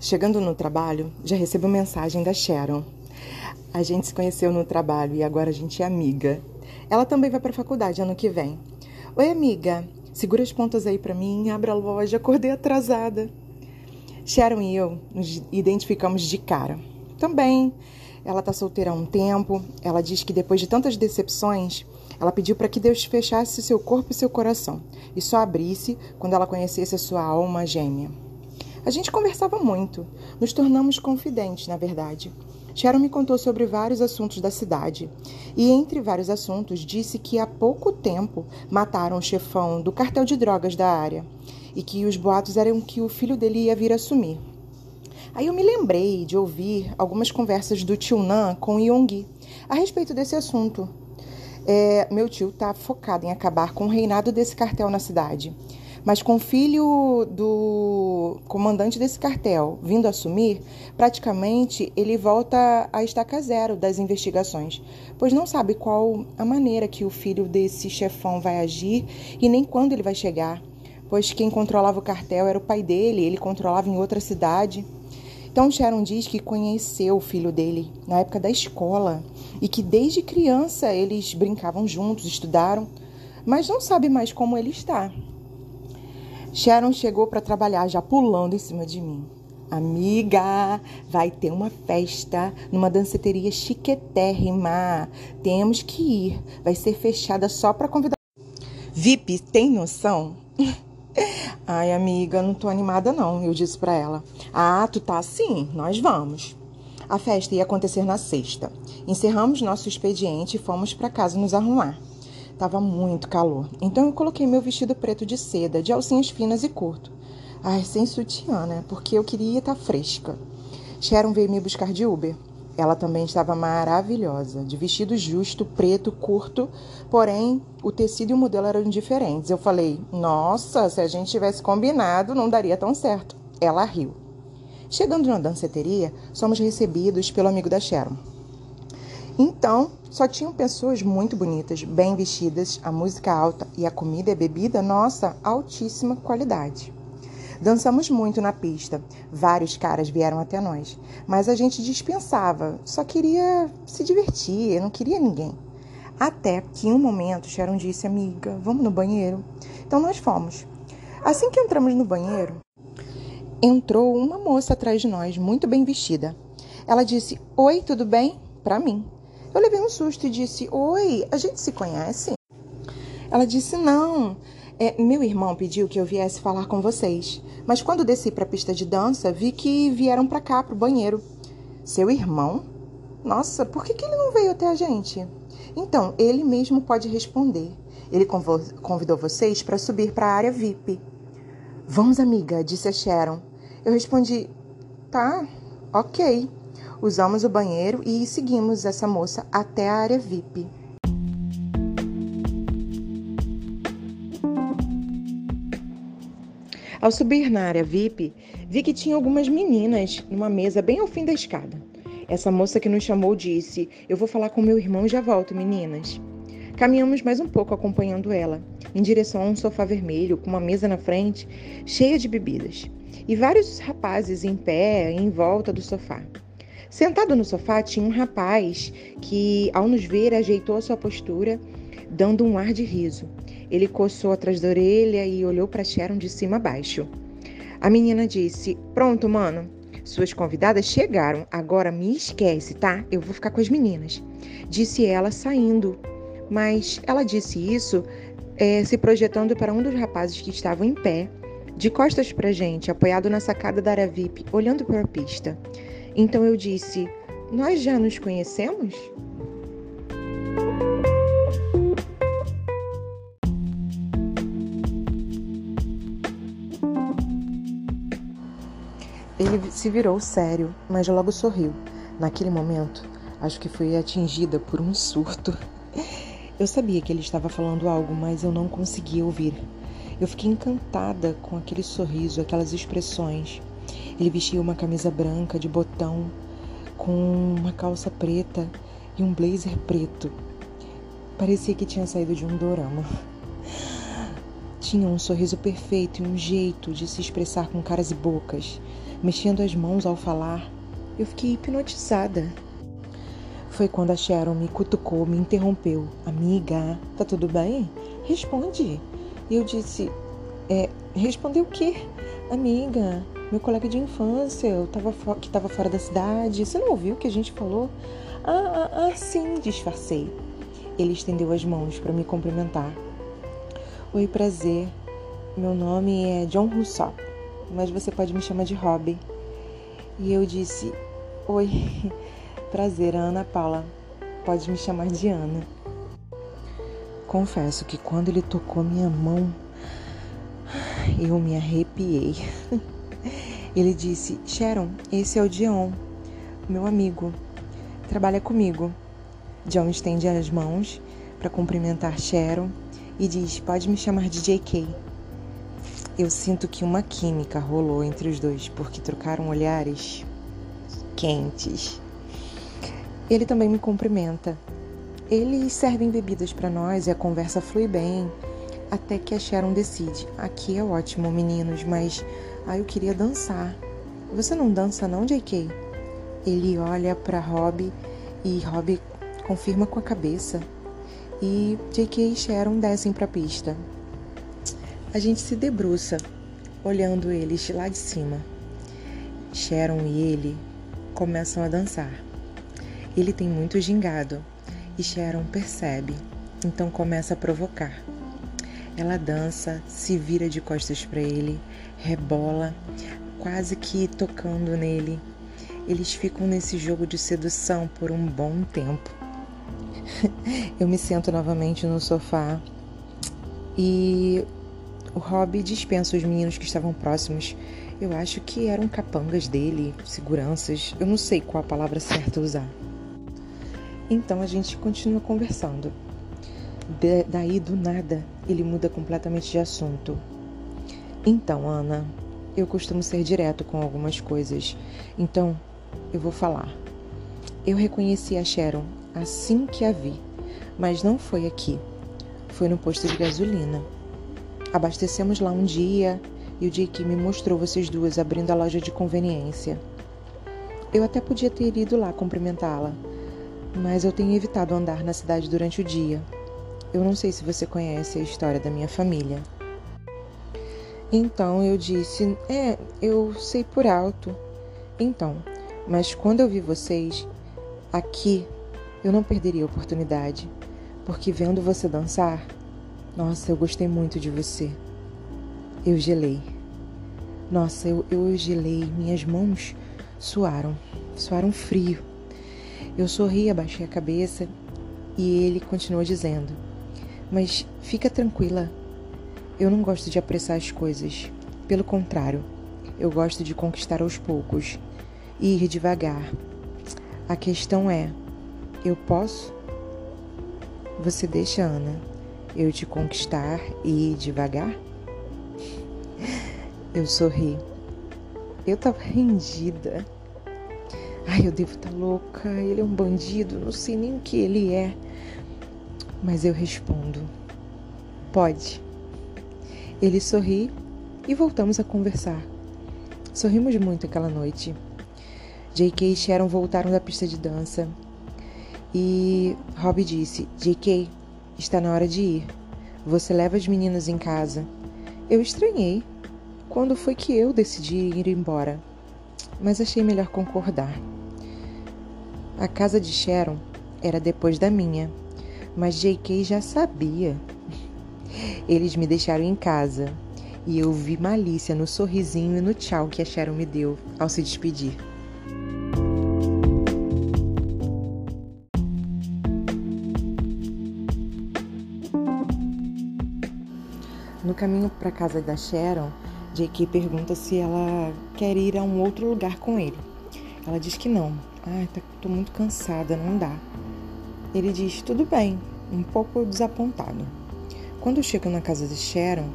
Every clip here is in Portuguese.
Chegando no trabalho, já recebo mensagem da Sharon. A gente se conheceu no trabalho e agora a gente é amiga. Ela também vai para a faculdade ano que vem. Oi, amiga. Segura as pontas aí para mim, abre a loja, acordei atrasada. Sharon e eu nos identificamos de cara. Também, ela tá solteira há um tempo. Ela diz que depois de tantas decepções, ela pediu para que Deus fechasse seu corpo e seu coração e só abrisse quando ela conhecesse a sua alma gêmea. A gente conversava muito, nos tornamos confidentes, na verdade. Sharon me contou sobre vários assuntos da cidade e, entre vários assuntos, disse que há pouco tempo mataram o chefão do cartel de drogas da área e que os boatos eram que o filho dele ia vir assumir. Aí eu me lembrei de ouvir algumas conversas do tio Nan com Yonggi a respeito desse assunto. É, meu tio está focado em acabar com o reinado desse cartel na cidade. Mas com o filho do comandante desse cartel vindo assumir, praticamente ele volta a estaca zero das investigações, pois não sabe qual a maneira que o filho desse chefão vai agir e nem quando ele vai chegar, pois quem controlava o cartel era o pai dele, ele controlava em outra cidade. Então Sharon diz que conheceu o filho dele na época da escola e que desde criança eles brincavam juntos, estudaram, mas não sabe mais como ele está. Sharon chegou para trabalhar já pulando em cima de mim. Amiga, vai ter uma festa numa danceteria chiquetérrima. Temos que ir. Vai ser fechada só para convidar. VIP, tem noção? Ai, amiga, não tô animada não, eu disse para ela. Ah, tu tá sim, nós vamos. A festa ia acontecer na sexta. Encerramos nosso expediente e fomos para casa nos arrumar. Tava muito calor, então eu coloquei meu vestido preto de seda, de alcinhas finas e curto. Ai, sem sutiã, né? Porque eu queria estar tá fresca. Sharon veio me buscar de Uber. Ela também estava maravilhosa, de vestido justo, preto, curto, porém o tecido e o modelo eram diferentes. Eu falei: Nossa, se a gente tivesse combinado, não daria tão certo. Ela riu. Chegando na danceteria, somos recebidos pelo amigo da Sharon. Então, só tinham pessoas muito bonitas, bem vestidas, a música alta e a comida e bebida, nossa, altíssima qualidade. Dançamos muito na pista. Vários caras vieram até nós. Mas a gente dispensava. Só queria se divertir, não queria ninguém. Até que em um momento Sharon disse, amiga, vamos no banheiro? Então nós fomos. Assim que entramos no banheiro, entrou uma moça atrás de nós, muito bem vestida. Ela disse, oi, tudo bem? Para mim. Eu levei um susto e disse, oi, a gente se conhece? Ela disse, não. É, meu irmão pediu que eu viesse falar com vocês, mas quando desci para a pista de dança, vi que vieram para cá, para o banheiro. Seu irmão? Nossa, por que, que ele não veio até a gente? Então, ele mesmo pode responder. Ele convidou vocês para subir para a área VIP. Vamos, amiga, disse a Sharon. Eu respondi: tá, ok. Usamos o banheiro e seguimos essa moça até a área VIP. Ao subir na área VIP, vi que tinha algumas meninas numa mesa bem ao fim da escada. Essa moça que nos chamou disse: Eu vou falar com meu irmão e já volto, meninas. Caminhamos mais um pouco acompanhando ela, em direção a um sofá vermelho com uma mesa na frente, cheia de bebidas, e vários rapazes em pé em volta do sofá. Sentado no sofá tinha um rapaz que, ao nos ver, ajeitou a sua postura, dando um ar de riso. Ele coçou atrás da orelha e olhou para Sharon de cima a baixo. A menina disse: Pronto, mano. Suas convidadas chegaram. Agora me esquece, tá? Eu vou ficar com as meninas. Disse ela, saindo. Mas ela disse isso é, se projetando para um dos rapazes que estavam em pé, de costas para gente, apoiado na sacada da área VIP, olhando para a pista. Então eu disse: Nós já nos conhecemos? Ele se virou sério, mas logo sorriu. Naquele momento, acho que fui atingida por um surto. Eu sabia que ele estava falando algo, mas eu não conseguia ouvir. Eu fiquei encantada com aquele sorriso, aquelas expressões. Ele vestia uma camisa branca de botão, com uma calça preta e um blazer preto. Parecia que tinha saído de um dorama. tinha um sorriso perfeito e um jeito de se expressar com caras e bocas, mexendo as mãos ao falar. Eu fiquei hipnotizada. Foi quando a Sharon me cutucou, me interrompeu. Amiga, tá tudo bem? Responde. E eu disse: É, responder o quê? Amiga, meu colega de infância, eu tava que estava fora da cidade. Você não ouviu o que a gente falou? Ah, ah, ah sim, disfarcei. Ele estendeu as mãos para me cumprimentar. Oi, prazer. Meu nome é John Rousseau, mas você pode me chamar de Robbie. E eu disse: Oi, prazer, Ana Paula. Pode me chamar de Ana. Confesso que quando ele tocou minha mão, eu me arrepiei. Ele disse: Sharon, esse é o Dion, meu amigo. Trabalha comigo. John estende as mãos para cumprimentar Sharon e diz: Pode me chamar de JK. Eu sinto que uma química rolou entre os dois, porque trocaram olhares quentes. Ele também me cumprimenta. Eles servem bebidas para nós e a conversa flui bem, até que a Sharon decide: Aqui é ótimo, meninos, mas ah, eu queria dançar. Você não dança, não, JK? Ele olha para Rob e Rob confirma com a cabeça. E JK e Sharon descem para a pista. A gente se debruça, olhando eles lá de cima. Sharon e ele começam a dançar. Ele tem muito gingado e Sharon percebe, então começa a provocar. Ela dança, se vira de costas para ele, rebola, quase que tocando nele. Eles ficam nesse jogo de sedução por um bom tempo. Eu me sento novamente no sofá e o Rob dispensa os meninos que estavam próximos. Eu acho que eram capangas dele, seguranças, eu não sei qual a palavra certa usar. Então a gente continua conversando. Daí, do nada, ele muda completamente de assunto. Então, Ana, eu costumo ser direto com algumas coisas, então eu vou falar. Eu reconheci a Sharon assim que a vi, mas não foi aqui. Foi no posto de gasolina. Abastecemos lá um dia e o Jake me mostrou vocês duas abrindo a loja de conveniência. Eu até podia ter ido lá cumprimentá-la, mas eu tenho evitado andar na cidade durante o dia. Eu não sei se você conhece a história da minha família. Então eu disse: É, eu sei por alto. Então, mas quando eu vi vocês aqui, eu não perderia a oportunidade, porque vendo você dançar, nossa, eu gostei muito de você. Eu gelei. Nossa, eu, eu gelei, minhas mãos suaram, suaram frio. Eu sorri, abaixei a cabeça e ele continuou dizendo: Mas fica tranquila, eu não gosto de apressar as coisas. Pelo contrário, eu gosto de conquistar aos poucos e ir devagar. A questão é: eu posso? Você deixa, Ana, eu te conquistar e ir devagar? Eu sorri. Eu tava rendida. Ai, eu devo estar tá louca. Ele é um bandido, não sei nem o que ele é. Mas eu respondo: Pode. Ele sorri e voltamos a conversar. Sorrimos muito aquela noite. J.K. e Sharon voltaram da pista de dança. E Rob disse: J.K., está na hora de ir. Você leva as meninas em casa. Eu estranhei. Quando foi que eu decidi ir embora? Mas achei melhor concordar. A casa de Sharon era depois da minha, mas J.K. já sabia. Eles me deixaram em casa e eu vi malícia no sorrisinho e no tchau que a Sharon me deu ao se despedir. No caminho para casa da Sharon, J.K. pergunta se ela quer ir a um outro lugar com ele. Ela diz que não, Ai, tá, tô muito cansada, não dá. Ele diz: Tudo bem, um pouco desapontado. Quando chegam na casa de Sharon,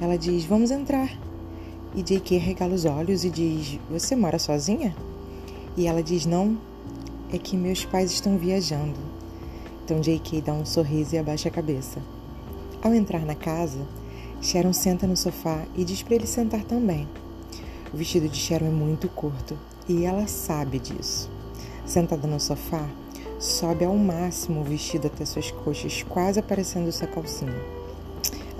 ela diz: Vamos entrar. E J.K. regala os olhos e diz: Você mora sozinha? E ela diz: Não, é que meus pais estão viajando. Então J.K. dá um sorriso e abaixa a cabeça. Ao entrar na casa, Sharon senta no sofá e diz para ele sentar também. O vestido de Sharon é muito curto e ela sabe disso. Sentada no sofá, sobe ao máximo o vestido até suas coxas, quase aparecendo sua calcinha.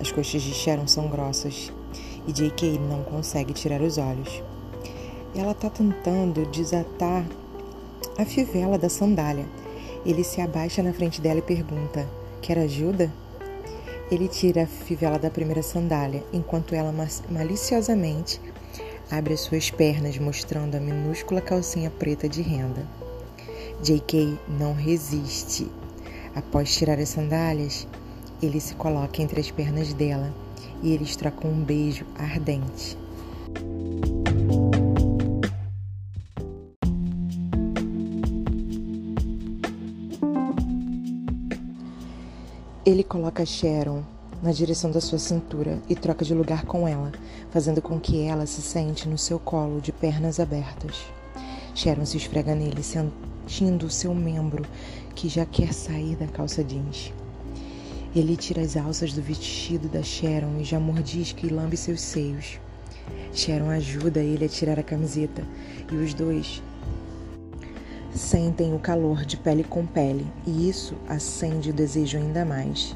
As coxas de Sharon são grossas e J.K. não consegue tirar os olhos. Ela está tentando desatar a fivela da sandália. Ele se abaixa na frente dela e pergunta: Quer ajuda? Ele tira a fivela da primeira sandália, enquanto ela maliciosamente abre as suas pernas, mostrando a minúscula calcinha preta de renda. J.K. não resiste. Após tirar as sandálias, ele se coloca entre as pernas dela e eles trocam um beijo ardente. Ele coloca Sharon na direção da sua cintura e troca de lugar com ela, fazendo com que ela se sente no seu colo de pernas abertas. Sharon se esfrega nele, sentindo o seu membro que já quer sair da calça jeans. Ele tira as alças do vestido da Sharon e já mordisca e lambe seus seios. Sharon ajuda ele a tirar a camiseta e os dois sentem o calor de pele com pele e isso acende o desejo ainda mais.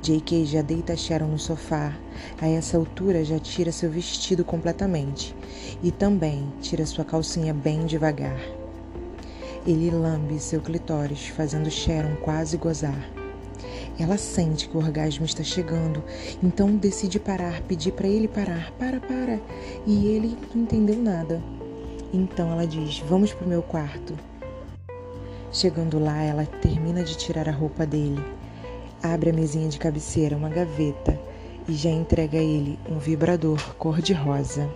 J.K. já deita Sharon no sofá. A essa altura já tira seu vestido completamente e também tira sua calcinha bem devagar. Ele lambe seu clitóris, fazendo Sharon quase gozar. Ela sente que o orgasmo está chegando, então decide parar, pedir para ele parar. Para, para. E ele não entendeu nada. Então ela diz: Vamos para o meu quarto. Chegando lá, ela termina de tirar a roupa dele, abre a mesinha de cabeceira, uma gaveta, e já entrega a ele um vibrador cor-de-rosa.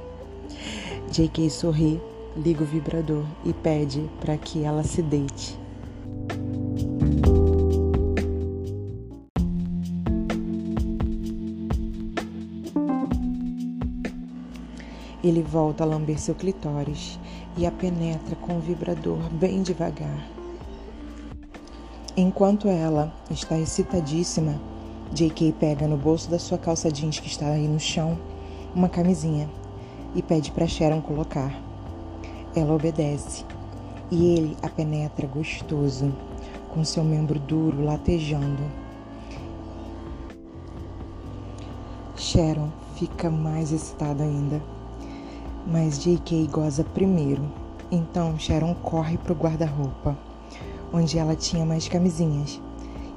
J.K. sorri, liga o vibrador e pede para que ela se deite. Ele volta a lamber seu clitóris e a penetra com o vibrador bem devagar. Enquanto ela está excitadíssima, J.K. pega no bolso da sua calça jeans que está aí no chão uma camisinha e pede para Sharon colocar. Ela obedece e ele a penetra gostoso, com seu membro duro latejando. Sharon fica mais excitada ainda, mas J.K. goza primeiro. Então Sharon corre para o guarda-roupa onde ela tinha mais camisinhas,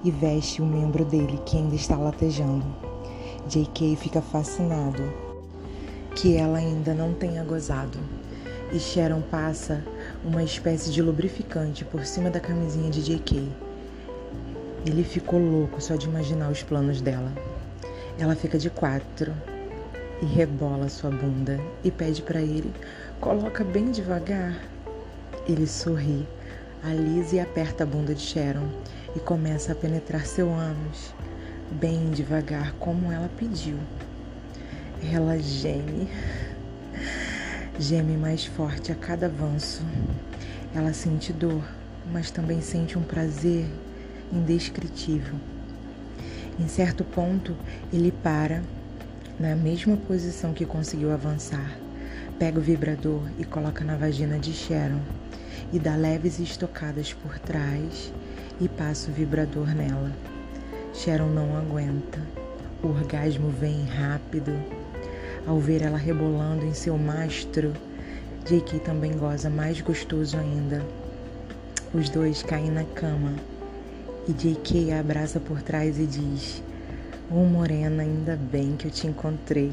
e veste o membro dele que ainda está latejando. J.K. fica fascinado que ela ainda não tenha gozado, e Sharon passa uma espécie de lubrificante por cima da camisinha de J.K. Ele ficou louco só de imaginar os planos dela. Ela fica de quatro e rebola sua bunda e pede para ele: coloca bem devagar. Ele sorri Alisa aperta a bunda de Sharon e começa a penetrar seu ânus, bem devagar, como ela pediu. Ela geme, geme mais forte a cada avanço. Ela sente dor, mas também sente um prazer indescritível. Em certo ponto, ele para na mesma posição que conseguiu avançar, pega o vibrador e coloca na vagina de Sharon e dá leves estocadas por trás e passa o vibrador nela. Sharon não aguenta. O orgasmo vem rápido. Ao ver ela rebolando em seu mastro, J.K. também goza mais gostoso ainda. Os dois caem na cama e J.K. a abraça por trás e diz: Ô oh, Morena, ainda bem que eu te encontrei.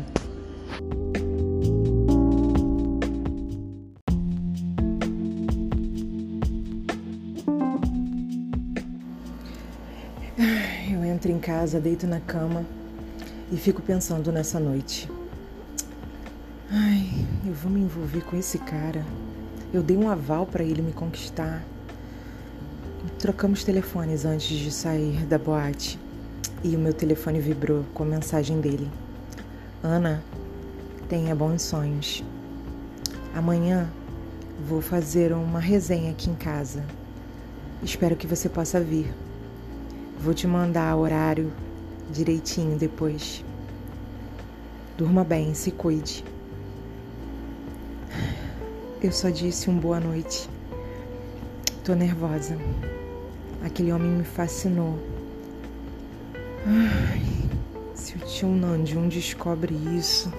entro em casa, deito na cama e fico pensando nessa noite. Ai, eu vou me envolver com esse cara. Eu dei um aval para ele me conquistar. Trocamos telefones antes de sair da boate e o meu telefone vibrou com a mensagem dele. Ana, tenha bons sonhos. Amanhã vou fazer uma resenha aqui em casa. Espero que você possa vir. Vou te mandar horário direitinho depois. Durma bem, se cuide. Eu só disse um boa noite. Tô nervosa. Aquele homem me fascinou. Ai, se o tio Nandium descobre isso.